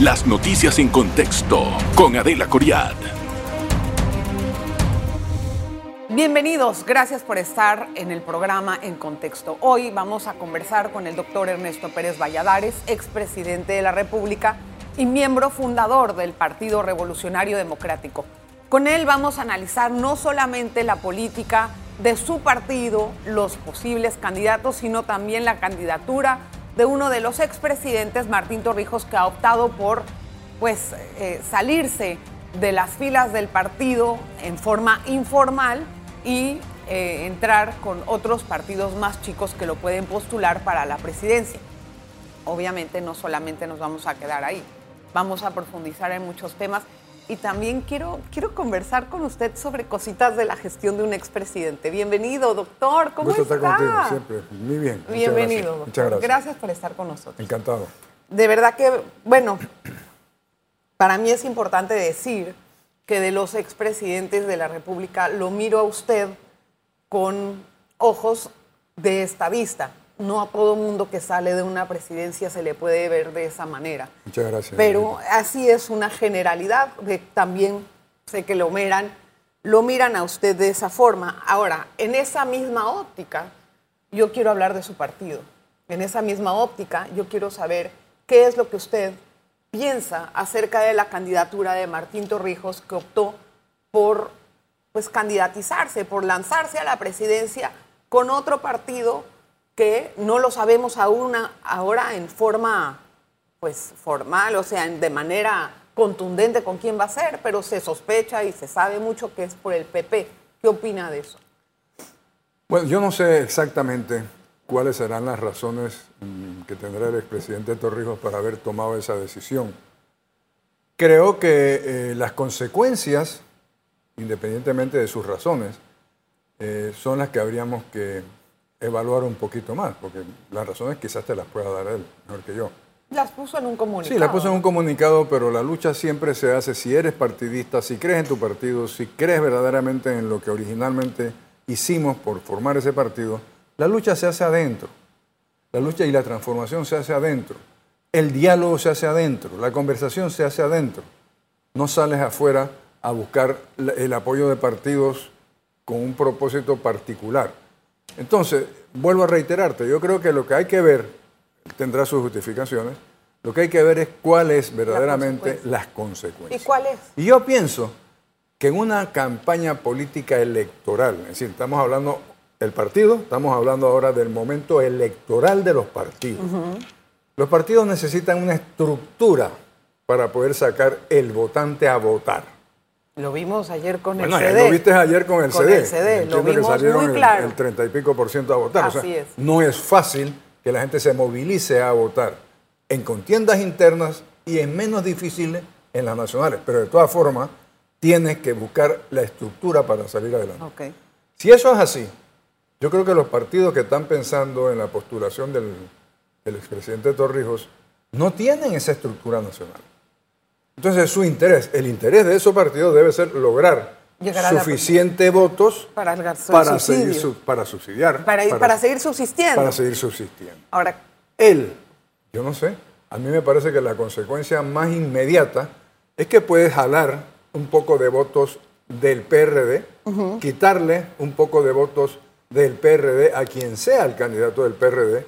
Las noticias en contexto con Adela Coriad. Bienvenidos, gracias por estar en el programa En Contexto. Hoy vamos a conversar con el doctor Ernesto Pérez Valladares, expresidente de la República y miembro fundador del Partido Revolucionario Democrático. Con él vamos a analizar no solamente la política de su partido, los posibles candidatos, sino también la candidatura de uno de los expresidentes, Martín Torrijos, que ha optado por pues, eh, salirse de las filas del partido en forma informal y eh, entrar con otros partidos más chicos que lo pueden postular para la presidencia. Obviamente no solamente nos vamos a quedar ahí, vamos a profundizar en muchos temas y también quiero, quiero conversar con usted sobre cositas de la gestión de un expresidente. Bienvenido, doctor. ¿Cómo Gusto está? estar contigo, siempre. Muy bien. Muchas Bienvenido, gracias. doctor. Muchas gracias. Gracias por estar con nosotros. Encantado. De verdad que, bueno, para mí es importante decir que de los expresidentes de la República lo miro a usted con ojos de estadista. No a todo mundo que sale de una presidencia se le puede ver de esa manera. Muchas gracias. Pero así es una generalidad, que también sé que lo miran, lo miran a usted de esa forma. Ahora, en esa misma óptica, yo quiero hablar de su partido. En esa misma óptica, yo quiero saber qué es lo que usted piensa acerca de la candidatura de Martín Torrijos, que optó por pues candidatizarse, por lanzarse a la presidencia con otro partido que no lo sabemos aún ahora en forma pues formal, o sea, de manera contundente con quién va a ser, pero se sospecha y se sabe mucho que es por el PP. ¿Qué opina de eso? Bueno, yo no sé exactamente cuáles serán las razones mm, que tendrá el expresidente Torrijos para haber tomado esa decisión. Creo que eh, las consecuencias, independientemente de sus razones, eh, son las que habríamos que evaluar un poquito más, porque las razones quizás te las pueda dar él mejor que yo. Las puso en un comunicado. Sí, la puso en un comunicado, pero la lucha siempre se hace si eres partidista, si crees en tu partido, si crees verdaderamente en lo que originalmente hicimos por formar ese partido, la lucha se hace adentro. La lucha y la transformación se hace adentro. El diálogo se hace adentro, la conversación se hace adentro. No sales afuera a buscar el apoyo de partidos con un propósito particular. Entonces, vuelvo a reiterarte, yo creo que lo que hay que ver, tendrá sus justificaciones, lo que hay que ver es cuáles verdaderamente consecuencia. las consecuencias. ¿Y cuál es? Y yo pienso que en una campaña política electoral, es decir, estamos hablando del partido, estamos hablando ahora del momento electoral de los partidos. Los partidos necesitan una estructura para poder sacar el votante a votar. Lo vimos ayer con Bueno, el CD. lo viste ayer con el Con CD. el CD, lo Entiendo que vimos salieron muy el- claro. el 30 y pico por ciento a votar. O sea, es. No es fácil que la gente se movilice a votar en contiendas internas y es menos difícil en las nacionales. Pero de todas formas, tienes que buscar la estructura para salir adelante. Ok. Si eso es así, yo creo que los partidos que están pensando en la postulación del, del expresidente Torrijos no tienen esa estructura nacional. Entonces su interés, el interés de esos partidos debe ser lograr suficientes votos Para para, seguir, para subsidiar. Para, ir- para seguir subsistiendo. para seguir subsistiendo. Ahora, Él, yo no sé, a mí me parece que la consecuencia más inmediata es que puedes jalar un poco de votos del PRD, quitarle un poco de votos del PRD a quien sea el candidato del PRD.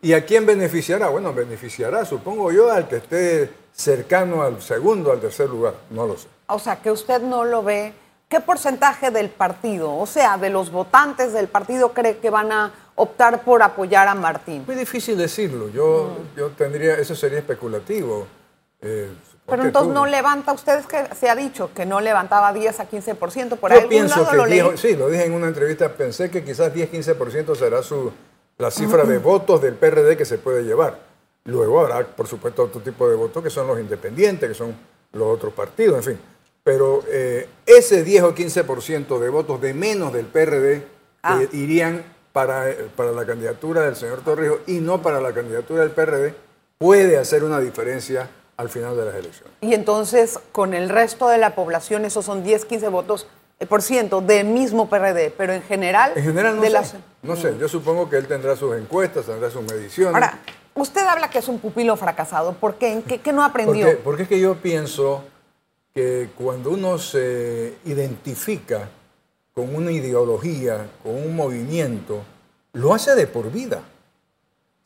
¿Y a quién beneficiará? Bueno, beneficiará, supongo yo, al que esté cercano al segundo, al tercer lugar. No lo sé. o sea, que usted no lo ve. ¿Qué porcentaje del partido, o sea, de los votantes del partido cree que van a optar por apoyar a Martín? Muy difícil decirlo. Yo, yo tendría, eso sería especulativo. Eh, Pero entonces tú. no levanta, ustedes que se ha dicho que no levantaba 10 a 15%, por Yo algún pienso lado que lo leí. 10 sí, lo dije en una entrevista, pensé que quizás 10-15% será su, la cifra de votos del PRD que se puede llevar. Luego habrá, por supuesto, otro tipo de votos que son los independientes, que son los otros partidos, en fin. Pero eh, ese 10 o 15% de votos de menos del PRD Ah. eh, irían para, eh, para la candidatura del señor Torrijos y no para la candidatura del PRD, puede hacer una diferencia al final de las elecciones. Y entonces, con el resto de la población, esos son 10, 15 votos eh, por ciento del mismo PRD, pero en general... En general no de sé. las- No sé, yo supongo que él tendrá sus encuestas, tendrá sus mediciones. Ahora, Usted habla que es un pupilo fracasado. ¿Por qué? ¿Qué, qué no aprendió? Porque, porque es que yo pienso que cuando uno se identifica con una ideología, con un movimiento, lo hace de por vida.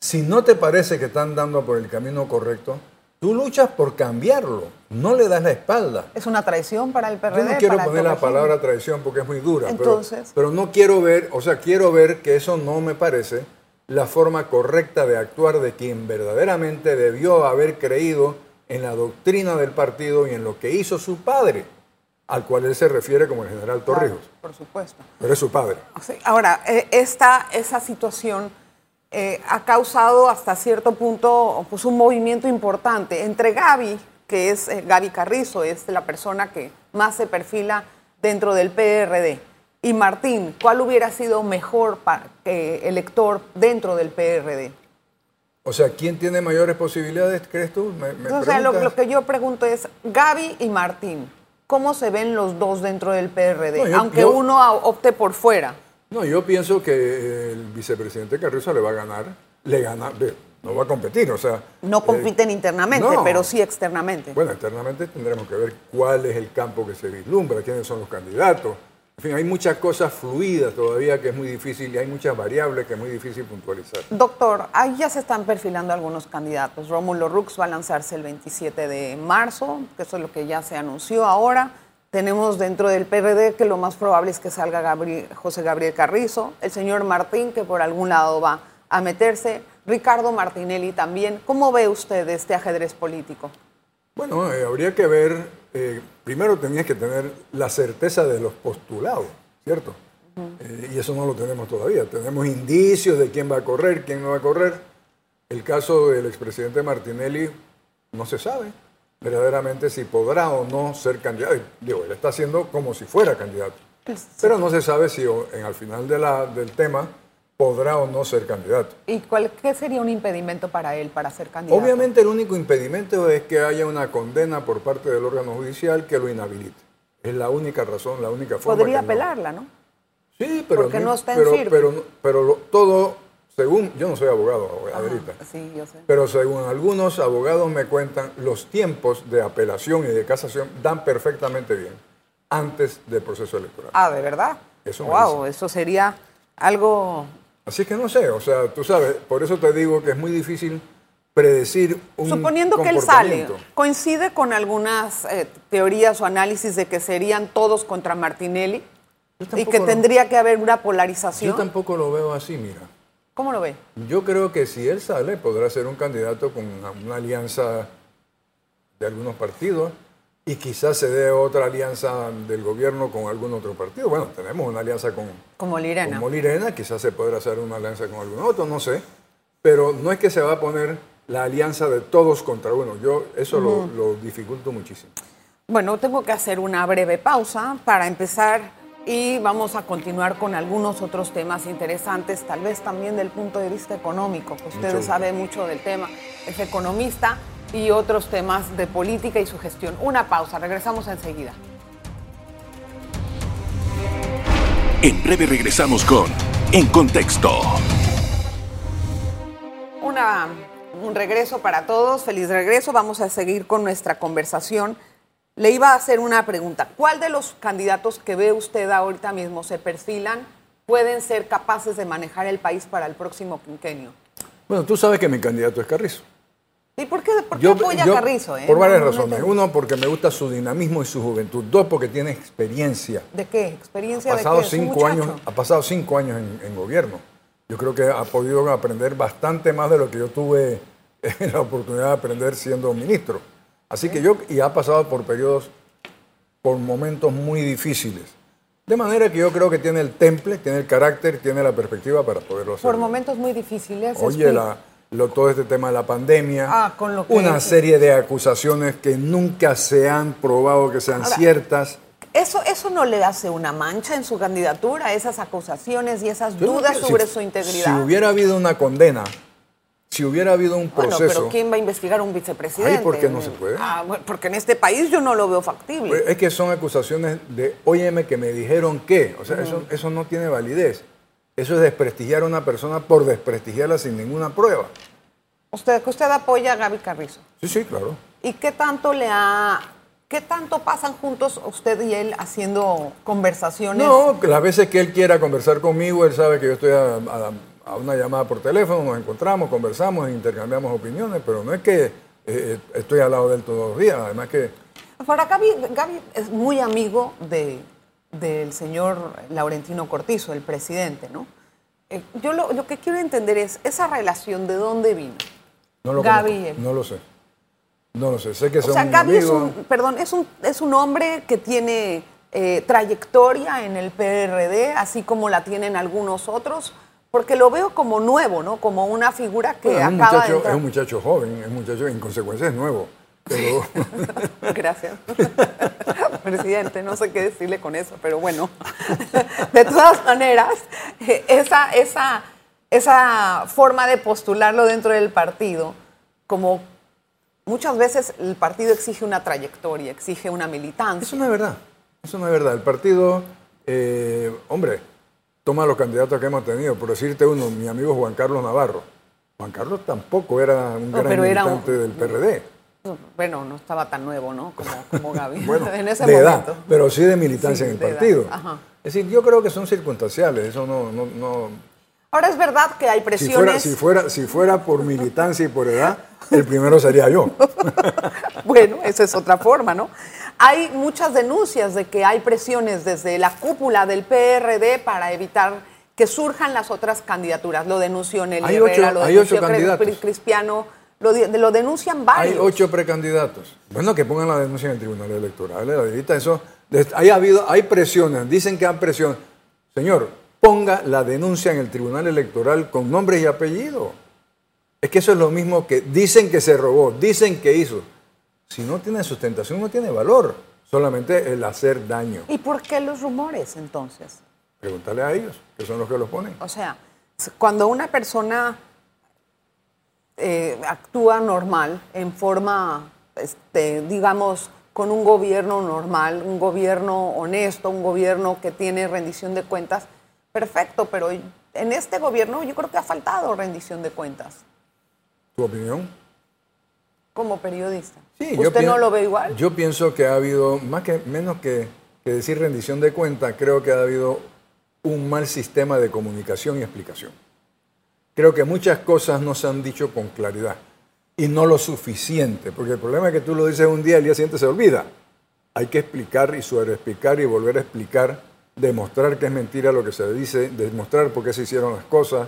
Si no te parece que están dando por el camino correcto, tú luchas por cambiarlo, no le das la espalda. ¿Es una traición para el PRD? Yo no quiero para poner la régimen? palabra traición porque es muy dura, pero- Entonces. pero, no quiero ver, o sea, quiero ver que eso no me parece la forma correcta de actuar de quien verdaderamente debió haber creído en la doctrina del partido y en lo que hizo su padre, al cual él se refiere como el general Torrijos, Claro, por supuesto. pero es su padre. Sí, Ahora, eh, esta, esa situación eh, ha causado hasta cierto punto pues, un movimiento importante entre Gaby, que es eh, Gaby Carrizo, es la persona que más se perfila dentro del PRD, y Martín, ¿cuál hubiera sido mejor eh, elector dentro del PRD? O sea, ¿quién tiene mayores posibilidades, crees tú? Me, me o sea, lo, que yo pregunto es, Gaby y Martín, ¿cómo se ven los dos dentro del PRD? No, yo- Aunque yo- uno opte por fuera. No, yo pienso que el vicepresidente Carrizo le va a ganar, le gana, no va a competir, o sea... No eh, compiten internamente, no. pero sí externamente. Bueno, eternamente tendremos que ver cuál es el campo que se vislumbra, quiénes son los candidatos. En fin, hay muchas cosas fluidas todavía que es muy difícil y hay muchas variables que es muy difícil puntualizar. Doctor, ahí ya se están perfilando algunos candidatos. Rómulo Rux va a lanzarse el 27 de marzo, que eso es lo que ya se anunció ahora. Tenemos dentro del PRD que lo más probable es que salga José Gabriel Carrizo, el señor Martín, que por algún lado va a meterse, Ricardo Martinelli también. ¿Cómo ve usted este ajedrez político? Bueno, eh, habría que ver, eh, primero tenías que tener la certeza de los postulados, ¿cierto? Eh, y eso no lo tenemos todavía. Tenemos indicios de quién va a correr, quién no va a correr. El caso del expresidente Martinelli no se sabe verdaderamente si podrá o no ser candidato. Digo, él está haciendo como si fuera candidato. Pero no se sabe si en, al final de la- del tema podrá o no ser candidato. ¿Y cuál, qué sería un impedimento para él para ser candidato? Obviamente el único impedimento es que haya una condena por parte del órgano judicial que lo inhabilite. Es la única razón, la única forma. Podría no- apelarla, ¿no? Sí, pero Porque no está en pero, pero, pero todo, según, yo no soy abogado, Adelita, Sí, yo sé. pero según algunos abogados me cuentan, los tiempos de apelación y de casación dan perfectamente bien antes del proceso electoral. Ah, ¿de verdad? Eso wow, eso sería algo... Así que no sé, o sea, tú sabes, por eso te digo que es muy difícil predecir un Suponiendo que él sale. ¿coincide con algunas eh, teorías o análisis de que serían todos contra Martinelli? Yo Y que lo- tendría que haber una Yo polarización. tampoco lo veo así, mira. ¿Cómo lo ve? Yo creo que si él sale, podrá ser un candidato con una, alianza de algunos partidos y quizás se dé otra alianza del gobierno con algún otro partido. Bueno, tenemos una alianza con, Como Lirena. con Molirena, quizás se podrá hacer una alianza con algún otro, no sé. Pero no es que se va a poner la alianza de todos contra uno. Yo eso lo, lo dificulto muchísimo. Bueno, tengo que hacer una breve pausa para empezar y vamos a continuar con algunos otros temas interesantes, tal vez también del punto de vista económico, que usted Mucho sabe mucho del tema, es economista y otros temas de política y su gestión. Una pausa, regresamos enseguida. En breve regresamos con En Contexto. Una, un regreso para todos, feliz regreso. Vamos a seguir con nuestra conversación. Le iba a hacer una pregunta. ¿Cuál de los candidatos que ve usted ahorita mismo se perfilan pueden ser capaces de manejar el país para el próximo quinquenio? Bueno, tú sabes que mi candidato es Carrizo. ¿Y por qué, por qué apoya a Carrizo? eh? Por varias no- no razones. Uno, porque me gusta su dinamismo y su juventud. Dos, porque tiene experiencia. ¿De qué? ¿Experiencia Ha de pasado un cinco años, ha pasado cinco años en, en gobierno. Yo creo que ha podido aprender bastante más de lo que yo tuve la oportunidad de aprender siendo ministro. Así que yo, y ha pasado por periodos, por momentos muy difíciles. De manera que yo creo que tiene el temple, tiene el carácter, tiene la perspectiva para poderlo hacer. Por momentos muy difíciles. Oye, explique. la- lo- todo este tema de la pandemia, Ah, con lo que- una serie de acusaciones que nunca se han probado que sean Ahora, ciertas. ¿Eso, ¿Eso no le hace una mancha en su candidatura, esas acusaciones y esas Yo dudas sobre si- su integridad? Si hubiera habido una condena, si hubiera habido un Bueno, proceso, pero ¿quién va a investigar a un vicepresidente? Ay, ¿por qué no se puede? Ah, bueno, porque en este país yo no lo veo factible. pues, es que son acusaciones de, óyeme, que me dijeron que, o sea, eso, eso no tiene validez. Eso es desprestigiar a una persona por desprestigiarla sin ninguna prueba. Usted, que usted apoya a Gaby Carrizo. Sí, sí, claro. ¿Y qué tanto le ha, qué tanto pasan juntos usted y él haciendo conversaciones? No, las veces que él quiera conversar conmigo, él sabe que yo estoy a, a- a una llamada por teléfono, nos encontramos, conversamos, intercambiamos opiniones, pero no es que eh, estoy al lado de él todos los días, además que Ahora, Gaby, Gaby es muy amigo de, del señor Laurentino Cortizo, el presidente, ¿no? Eh, yo lo, lo que quiero entender es, ¿esa relación de dónde vino? no lo Gaby no lo sé. No lo sé, sé que O son sea, Gaby es amigos. un, perdón, es un, es un hombre que tiene eh, trayectoria en el PRD, así como la tienen algunos otros, porque lo veo como nuevo, ¿no? Como una figura que Bueno, acaba de muchacho, entrar. es un muchacho joven, es un muchacho en consecuencia es nuevo. Pero Gracias. Presidente, no sé qué decirle con eso, pero bueno. De todas maneras, eh, esa, esa, esa forma de postularlo dentro del partido, como muchas veces el partido exige una trayectoria, exige una militancia. eso no es verdad. Eso no es verdad. El partido, eh, hombre, toma los candidatos que hemos tenido. Por decirte uno, mi amigo Juan Carlos Navarro. Juan Carlos tampoco era un No, gran un- militante del PRD. Bueno, no estaba tan nuevo, ¿no? Como, como Gaby. Bueno, en ese de momento. edad, pero sí de militancia Sí, en el partido. ajá. Es decir, yo creo que son circunstanciales. Eso no, no, no, Ahora es verdad que hay Si presiones. fuera, si, fuera, si fuera por militancia y por edad, el primero sería yo. Bueno, esa es otra forma, ¿no? Hay muchas denuncias de que hay presiones desde la cúpula del PRD para evitar que surjan las otras candidaturas. Lo denunció Nelly Hay Herrera, ocho- lo denunció Cristiano, lo, denuncian varios. Hay ocho precandidatos. Bueno, que pongan la denuncia en el Tribunal Electoral. Ahorita eso, des- hay, habido, hay presiones, dicen que hay presión. Señor, ponga la denuncia en el Tribunal Electoral con nombre y apellido. Es que eso es lo mismo que dicen que se robó, dicen que hizo. Si no tiene sustentación, no tiene valor. Solamente el hacer daño. ¿Y por qué los rumores entonces? Pregúntale a ellos, que son los que los ponen. O sea, cuando una persona eh, actúa normal, en forma, este, digamos, con un gobierno normal, un gobierno honesto, un gobierno que tiene rendición de cuentas, perfecto, pero en este gobierno yo creo que ha faltado rendición de cuentas ¿Tu opinión? como periodista. Sí, yo ¿Usted no pien- lo ve igual? Yo pienso que ha habido, más que menos que, que decir rendición de cuenta, creo que ha habido un mal sistema de comunicación y explicación. Creo que muchas cosas no se han dicho con claridad y no lo suficiente, porque el problema es que tú lo dices un día y el día siguiente se olvida. Hay que explicar y sobreexplicar y volver a explicar, demostrar que es mentira lo que se dice, demostrar por qué se hicieron las cosas.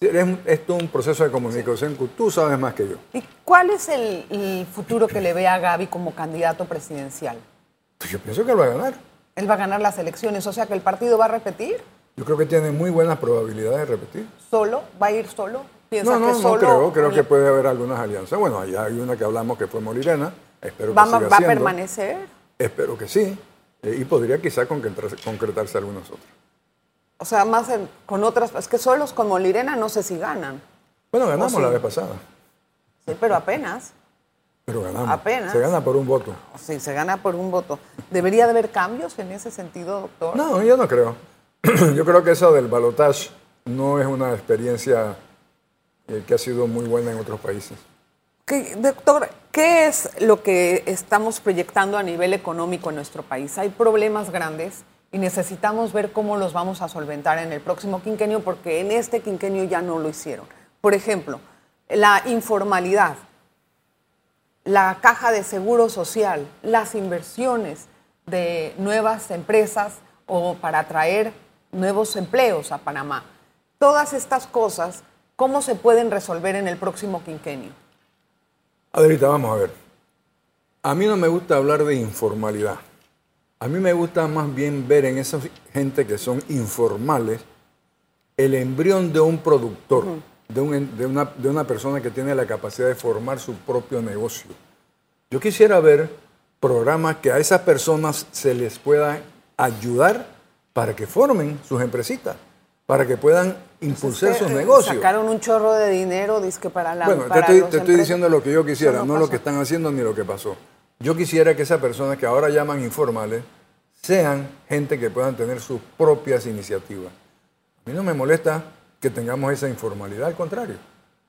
Es, es todo un proceso de comunicación que tú sabes más que yo. ¿Y cuál es el, el futuro que le ve a Gaby como candidato presidencial? Pues yo pienso que lo va a ganar. Él va a ganar las elecciones, o sea que el partido va a repetir Yo creo que tiene muy buenas probabilidades de repetir. solo, va a ir solo. ¿Piensa No, no, que no creo. Creo que puede haber algunas alianzas. Bueno, allá hay una que hablamos que fue Molirena. Espero va, que va siga a siendo. permanecer. Espero que sí. Eh, y podría quizá concretarse, algunas otras. O sea, más en- con otras, es que solos con Molirena no sé si ganan. Bueno, ganamos sí. la vez pasada. Sí, pero apenas. Pero ganamos. Apenas. Se gana por un voto. Sí, se gana por un voto. ¿Debería de haber cambios en ese sentido, doctor? No, yo no creo. yo creo que eso del balotage no es una experiencia eh, que ha sido muy buena en otros países. ¿Qué- doctor, ¿qué es lo que estamos proyectando a nivel económico en nuestro país? Hay problemas grandes y necesitamos ver cómo los vamos a solventar en el próximo quinquenio, porque en este quinquenio ya no lo hicieron. Por ejemplo, la informalidad, la caja de seguro social, las inversiones de nuevas empresas o para atraer nuevos empleos a Panamá. Todas estas cosas, ¿cómo se pueden resolver en el próximo quinquenio? Adelita, vamos a ver. A mí no me gusta hablar de informalidad. A mí me gusta más bien ver en esa gente que son informales el embrión de un productor, de, un- de una, de una persona que tiene la capacidad de formar su propio negocio. Yo quisiera ver programas que a esas personas se les pueda ayudar para que formen sus empresitas, para que puedan impulsar sus eh, negocios. Sacaron un chorro de dinero, dizque para la Bueno, te estoy, te diciendo lo que yo quisiera, no, lo que están haciendo ni lo que pasó. Yo quisiera que esas personas que ahora llaman informales sean gente que puedan tener sus propias iniciativas. A mí no me molesta que tengamos esa informalidad, al contrario.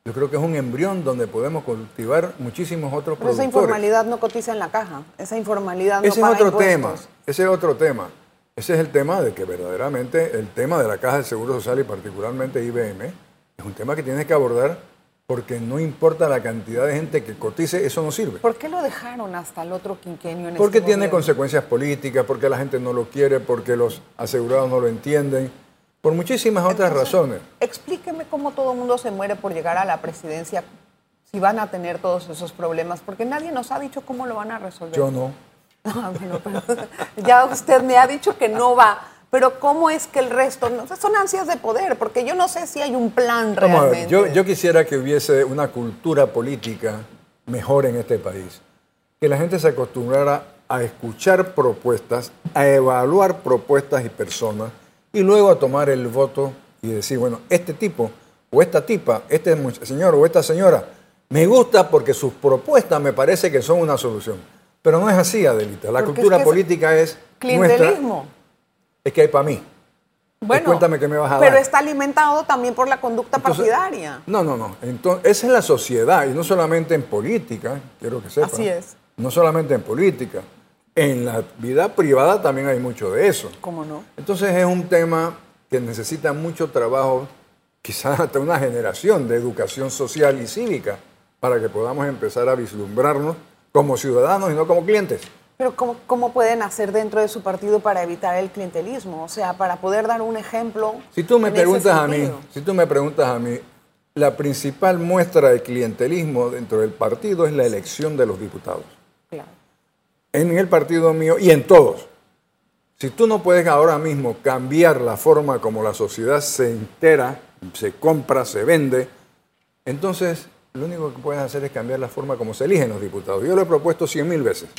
Yo creo que es un embrión donde podemos cultivar muchísimos otros Pero esa informalidad no cotiza en la caja. Esa informalidad no Ese es otro tema. Ese es otro tema. Ese es el tema de que verdaderamente el tema de la Caja de Seguro Social y particularmente IBM es un tema que tienes que abordar porque no importa la cantidad de gente que cotice, eso no sirve. ¿Por qué lo dejaron hasta el otro quinquenio en Porque este tiene gobierno? consecuencias políticas, porque la gente no lo quiere, porque los asegurados no lo entienden, por muchísimas otras Entonces, razones. Explíqueme cómo todo el mundo se muere por llegar a la presidencia si van a tener todos esos problemas, porque nadie nos ha dicho cómo lo van a resolver. Yo no. Ah, bueno, pero ya usted me ha dicho que no va, pero ¿cómo es que el resto? No? Son ansias de poder, porque yo no sé si hay un plan ver, realmente. yo, yo quisiera que hubiese una cultura política mejor en este país. Que la gente se acostumbrara a escuchar propuestas, a evaluar propuestas y personas, y luego a tomar el voto y decir, bueno, este tipo o esta tipa, este señor o esta señora, me gusta porque sus propuestas me parece que son una solución. Pero no es así, Adelita. La Porque es cultura que política es nuestra. Clientelismo. Es que hay para mí. Bueno, cuéntame qué me vas a pero dar. está alimentado también por la conducta Entonces, partidaria. No, no, no. Entonces, esa es la sociedad, y no solamente en política, quiero que sepan. Así es. No solamente en política. En la vida privada también hay mucho de eso. ¿Cómo no? Entonces es un tema que necesita mucho trabajo, quizás hasta una generación de educación social y cívica, para que podamos empezar a vislumbrarnos como ciudadanos y no como clientes. Pero ¿cómo, ¿cómo pueden hacer dentro de su partido para evitar el clientelismo? O sea, para poder dar un ejemplo. Si tú me preguntas a mí, si tú me preguntas a mí, la principal muestra de clientelismo dentro del partido es la elección de los diputados. Claro. En el partido mío y en todos. Si tú no puedes ahora mismo cambiar la forma como la sociedad se entera, se compra, se vende, entonces lo único que puedes hacer es cambiar la forma como se eligen los diputados. Yo lo he propuesto cien mil veces,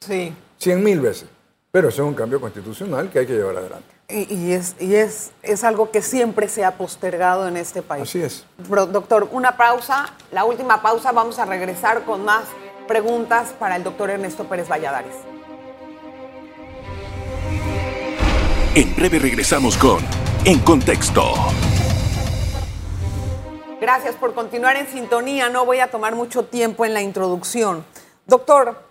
Sí. cien mil veces, pero eso es un cambio constitucional que hay que llevar adelante. Y, y es, y es, es algo que siempre se ha postergado en este país. Así es. Doctor, una pausa, la última pausa, vamos a regresar con más preguntas para el doctor Ernesto Pérez Valladares. En breve regresamos con En Contexto. Gracias por continuar en sintonía. No voy a tomar mucho tiempo en la introducción. Doctor,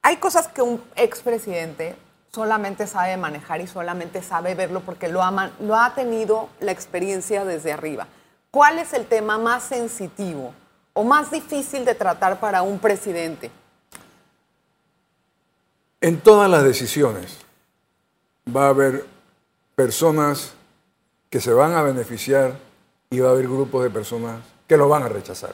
hay cosas que un expresidente solamente sabe manejar y solamente sabe verlo porque lo ha, lo ha tenido la experiencia desde arriba. ¿Cuál es el tema más sensitivo o más difícil de tratar para un presidente? En todas las decisiones va a haber personas que se van a beneficiar y va a haber grupos de personas que lo van a rechazar.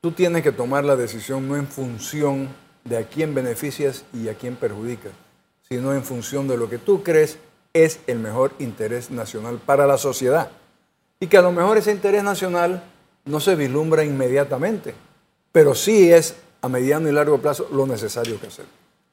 Tú tienes que tomar la decisión no en función de a quién beneficias y a quién perjudicas, sino en función de lo que tú crees es el mejor interés nacional para la sociedad. Y que a lo mejor ese interés nacional no se vislumbra inmediatamente, pero sí es a mediano y largo plazo lo necesario que hacer.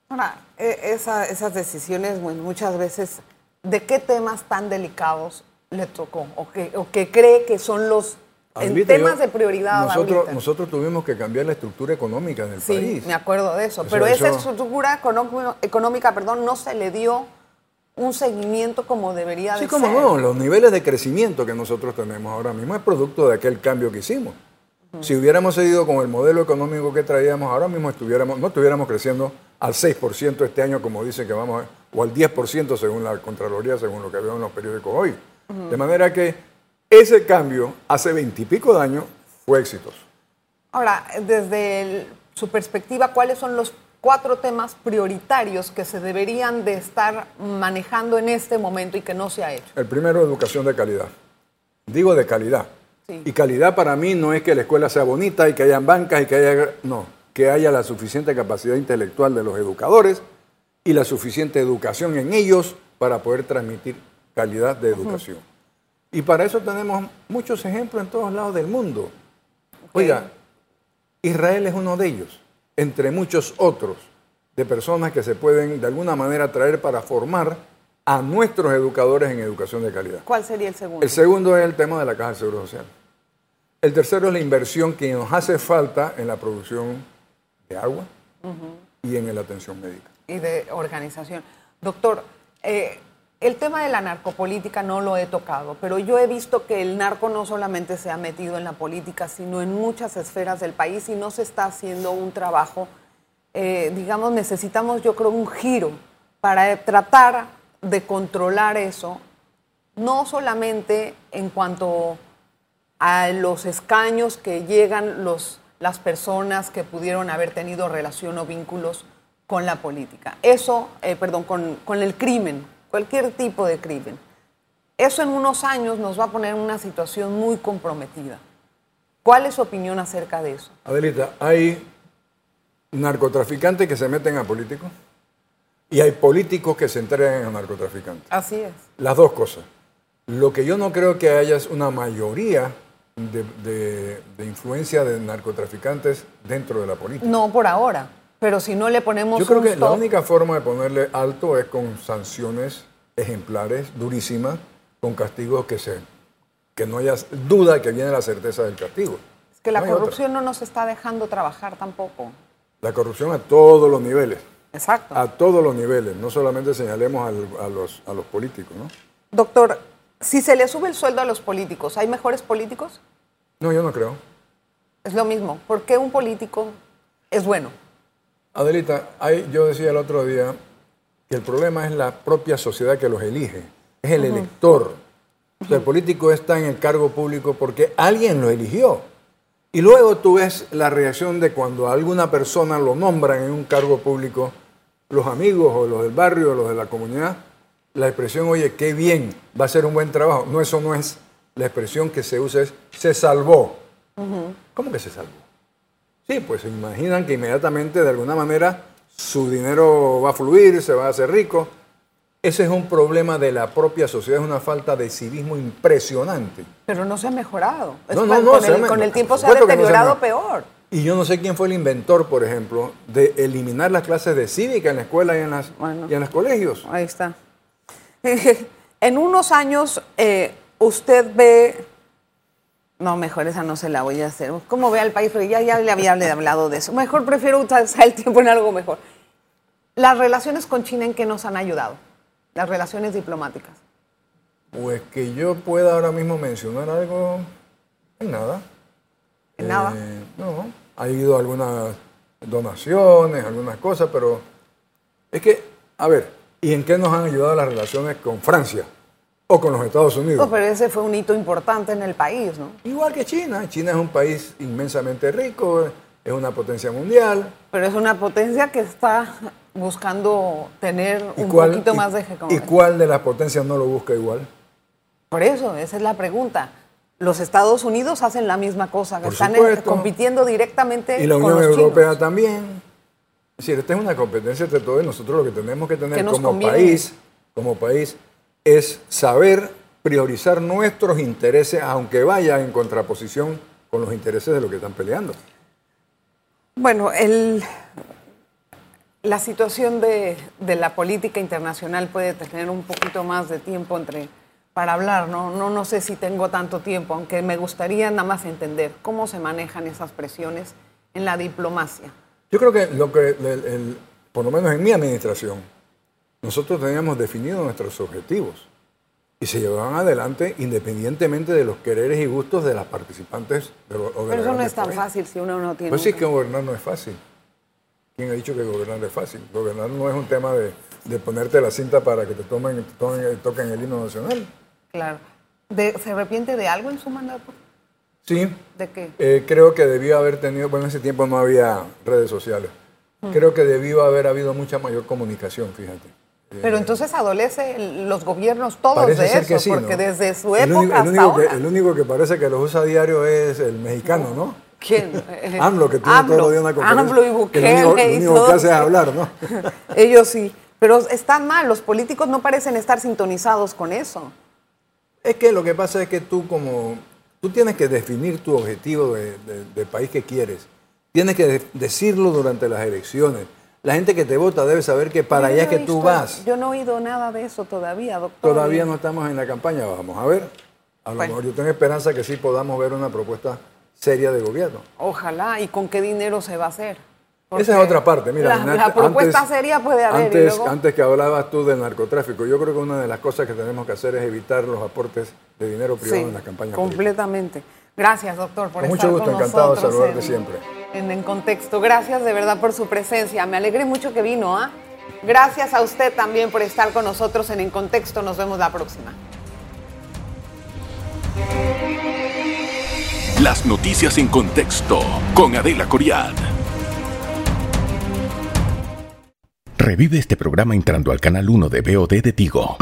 Ahora, e- esa- esas decisiones muchas veces, ¿de qué temas tan delicados le tocó? ¿O que, o que cree que son los en temas yo- de prioridad Nosotros, nosotros tuvimos que cambiar la estructura económica del Sí, país. me acuerdo de eso. Eso- Pero esa estructura económica, perdón, no se le dio un seguimiento como debería Sí, de cómo ser. no, los niveles de crecimiento que nosotros tenemos ahora mismo es producto de aquel cambio que hicimos. Si hubiéramos seguido con el modelo económico que traíamos, ahora mismo estuviéramos, no estuviéramos creciendo al 6% este año, como dice que vamos, a- o al 10% según la Contraloría, según lo que veo en los periódicos hoy. De manera que ese cambio, hace veintipico de años, fue exitoso. Ahora, desde el- su perspectiva, ¿cuáles son los cuatro temas prioritarios que se deberían de estar manejando en este momento y que no se ha hecho? El primero, educación de calidad. Digo de calidad. Sí. Y calidad para mí no es que la escuela sea bonita y que hayan bancas y que haya... No, que haya la suficiente capacidad intelectual de los educadores y la suficiente educación en ellos para poder transmitir calidad de educación. Y para eso tenemos muchos ejemplos en todos lados del mundo. Oiga, Israel es uno de ellos, entre muchos otros, de personas que se pueden de alguna manera traer para formar a nuestros educadores en educación de calidad. ¿Cuál sería el segundo? El segundo es el tema de la Caja de Seguro Social. El tercero es la inversión que nos hace falta en la producción de agua y en la atención médica. y de organización. Doctor, eh, el tema de la narcopolítica no lo he tocado, pero yo he visto que el narco no solamente se ha metido en la política, sino en muchas esferas del país y no se está haciendo un trabajo, eh, digamos, necesitamos yo creo un giro para tratar de controlar eso, no solamente en cuanto a los escaños que llegan los, las personas que pudieron haber tenido relación o vínculos con la política. Eso, eh, perdón, con, con el crimen, cualquier tipo de crimen. Eso en unos años nos va a poner en una situación muy comprometida. ¿Cuál es su opinión acerca de eso? Adelita, hay narcotraficantes que se meten a políticos y hay políticos que se entregan a narcotraficantes. Así es. Las dos cosas. Lo que yo no creo que haya es una mayoría de, de- de influencia de narcotraficantes dentro de la política. No por ahora, pero si no le ponemos Yo creo un que la única forma de ponerle alto es con sanciones ejemplares, durísimas, con castigos que se que no haya duda que viene la certeza del castigo. es que la No corrupción no nos está dejando trabajar tampoco. La corrupción a todos los niveles, Exacto. a todos los niveles, no solamente señalemos al- a, los, a los políticos, ¿no? Doctor, si se le sube el sueldo a los políticos, ¿hay mejores políticos? No, yo no creo. Es lo mismo. ¿Por qué un político es bueno? Adelita, hay- yo decía el otro día que el problema es la propia sociedad que los elige, es el elector. O sea, el político está en el cargo público porque alguien lo eligió. Y luego tú ves la reacción de cuando a alguna persona lo nombran en un cargo público, los amigos o los del barrio o los de la comunidad, la expresión, oye, qué bien, va a ser un buen trabajo. No, eso no es. La expresión que se usa es, se salvó. ¿Cómo que se salvó? Sí, pues se imaginan que inmediatamente, de alguna manera, su dinero va a fluir, se va a hacer rico. Ese es un problema de la propia sociedad, es una falta de civismo impresionante. Pero no se ha mejorado. No, no, no, con, el, me- con el por tiempo se ha no se deteriorado me- peor. Y yo no sé quién fue el inventor, por ejemplo, de eliminar las clases de cívica en la escuela y en, las, Bueno. y en los colegios. Ahí está. en unos años, eh, usted ve. No, mejor esa no se la voy a hacer. ¿Cómo ve al país? Porque ya, ya le había hablado de eso. Mejor prefiero usar el tiempo en algo mejor. Las relaciones con China, ¿en qué nos han ayudado? Las relaciones diplomáticas. Pues que yo pueda ahora mismo mencionar algo, en nada. En nada. Eh, no, ha habido algunas donaciones, algunas cosas, pero es que, a ver, ¿y en qué nos han ayudado las relaciones con Francia o con los Estados Unidos? No, pero ese fue un hito importante en el país, ¿no? Igual que China. China es un país inmensamente rico, es una potencia mundial. Pero es una potencia que está buscando tener ¿Y un cuál- poquito y- más de ¿Y hegemonía. cuál de las potencias no lo busca igual? Por eso, esa es la pregunta. Los Estados Unidos hacen la misma cosa, Por están supuesto. compitiendo directamente Y la con Unión los Europea chinos. también. Es decir, esta es una competencia entre todos y nosotros lo que tenemos que tener como conviene. país, como país, es saber priorizar nuestros intereses, aunque vaya en contraposición con los intereses de los que están peleando. Bueno, el, la situación de, de la política internacional puede tener un poquito más de tiempo entre para hablar, ¿no? No, no sé si tengo tanto tiempo, aunque me gustaría nada más entender cómo se manejan esas presiones en la diplomacia. Yo creo que lo que, el- el- por lo menos en mi administración, nosotros teníamos definidos nuestros objetivos y se llevaban adelante independientemente de los quereres y gustos de las participantes. De los, Pero eso no es tan potencias. fácil si uno no tiene... Pues sí que gobernar no es fácil. ¿Quién ha dicho que gobernar es fácil? Gobernar no es un tema de, de ponerte la cinta para que te tomen, te tomen- toquen el himno nacional. Claro. De- ¿Se arrepiente de algo en su mandato? Sí, ¿De qué? eh, creo que debió haber tenido, bueno, en ese tiempo no había redes sociales. Mm. Creo que debió haber habido mucha mayor comunicación, fíjate. Pero entonces adolece los gobiernos todos Parece de eso, sí, porque ¿no? desde su El época único, el hasta único que, ahora. el único que parece que los usa a diario es el mexicano, ¿no? ¿Quién? Eh, AMLO, que tiene AMLO. los días una conferencia. AMLO y que Bukele lo único, lo único que hace es hablar, ¿no? Ellos sí. Pero están mal, los políticos no parecen estar sintonizados con eso. Es que lo que pasa es que tú como tú tienes que definir tu objetivo de, de- de país que quieres. Tienes que de- decirlo durante las elecciones. La gente que te vota debe saber que para allá no que tú vas. Yo no he oído nada de eso todavía, doctor. Todavía no estamos en la campaña, vamos a ver. A lo Bueno. mejor yo tengo esperanza que sí podamos ver una propuesta seria de gobierno. Ojalá. ¿Y con qué dinero se va a hacer? Esa es otra parte, mira. La, la propuesta seria puede haber. Antes, antes que hablabas tú del narcotráfico, yo creo que una de las cosas que tenemos que hacer es evitar los aportes de dinero privado en la campaña completamente. Gracias, doctor, por con estar mucho gusto, encantado de saludarte siempre. En, en contexto, gracias de verdad por su presencia. Me alegré mucho que vino, ¿ah? Gracias a usted también por estar con nosotros en En Contexto. Nos vemos la próxima. Las noticias en contexto con Adela Coriad. Revive este programa entrando al canal 1 de BOD de Tigo.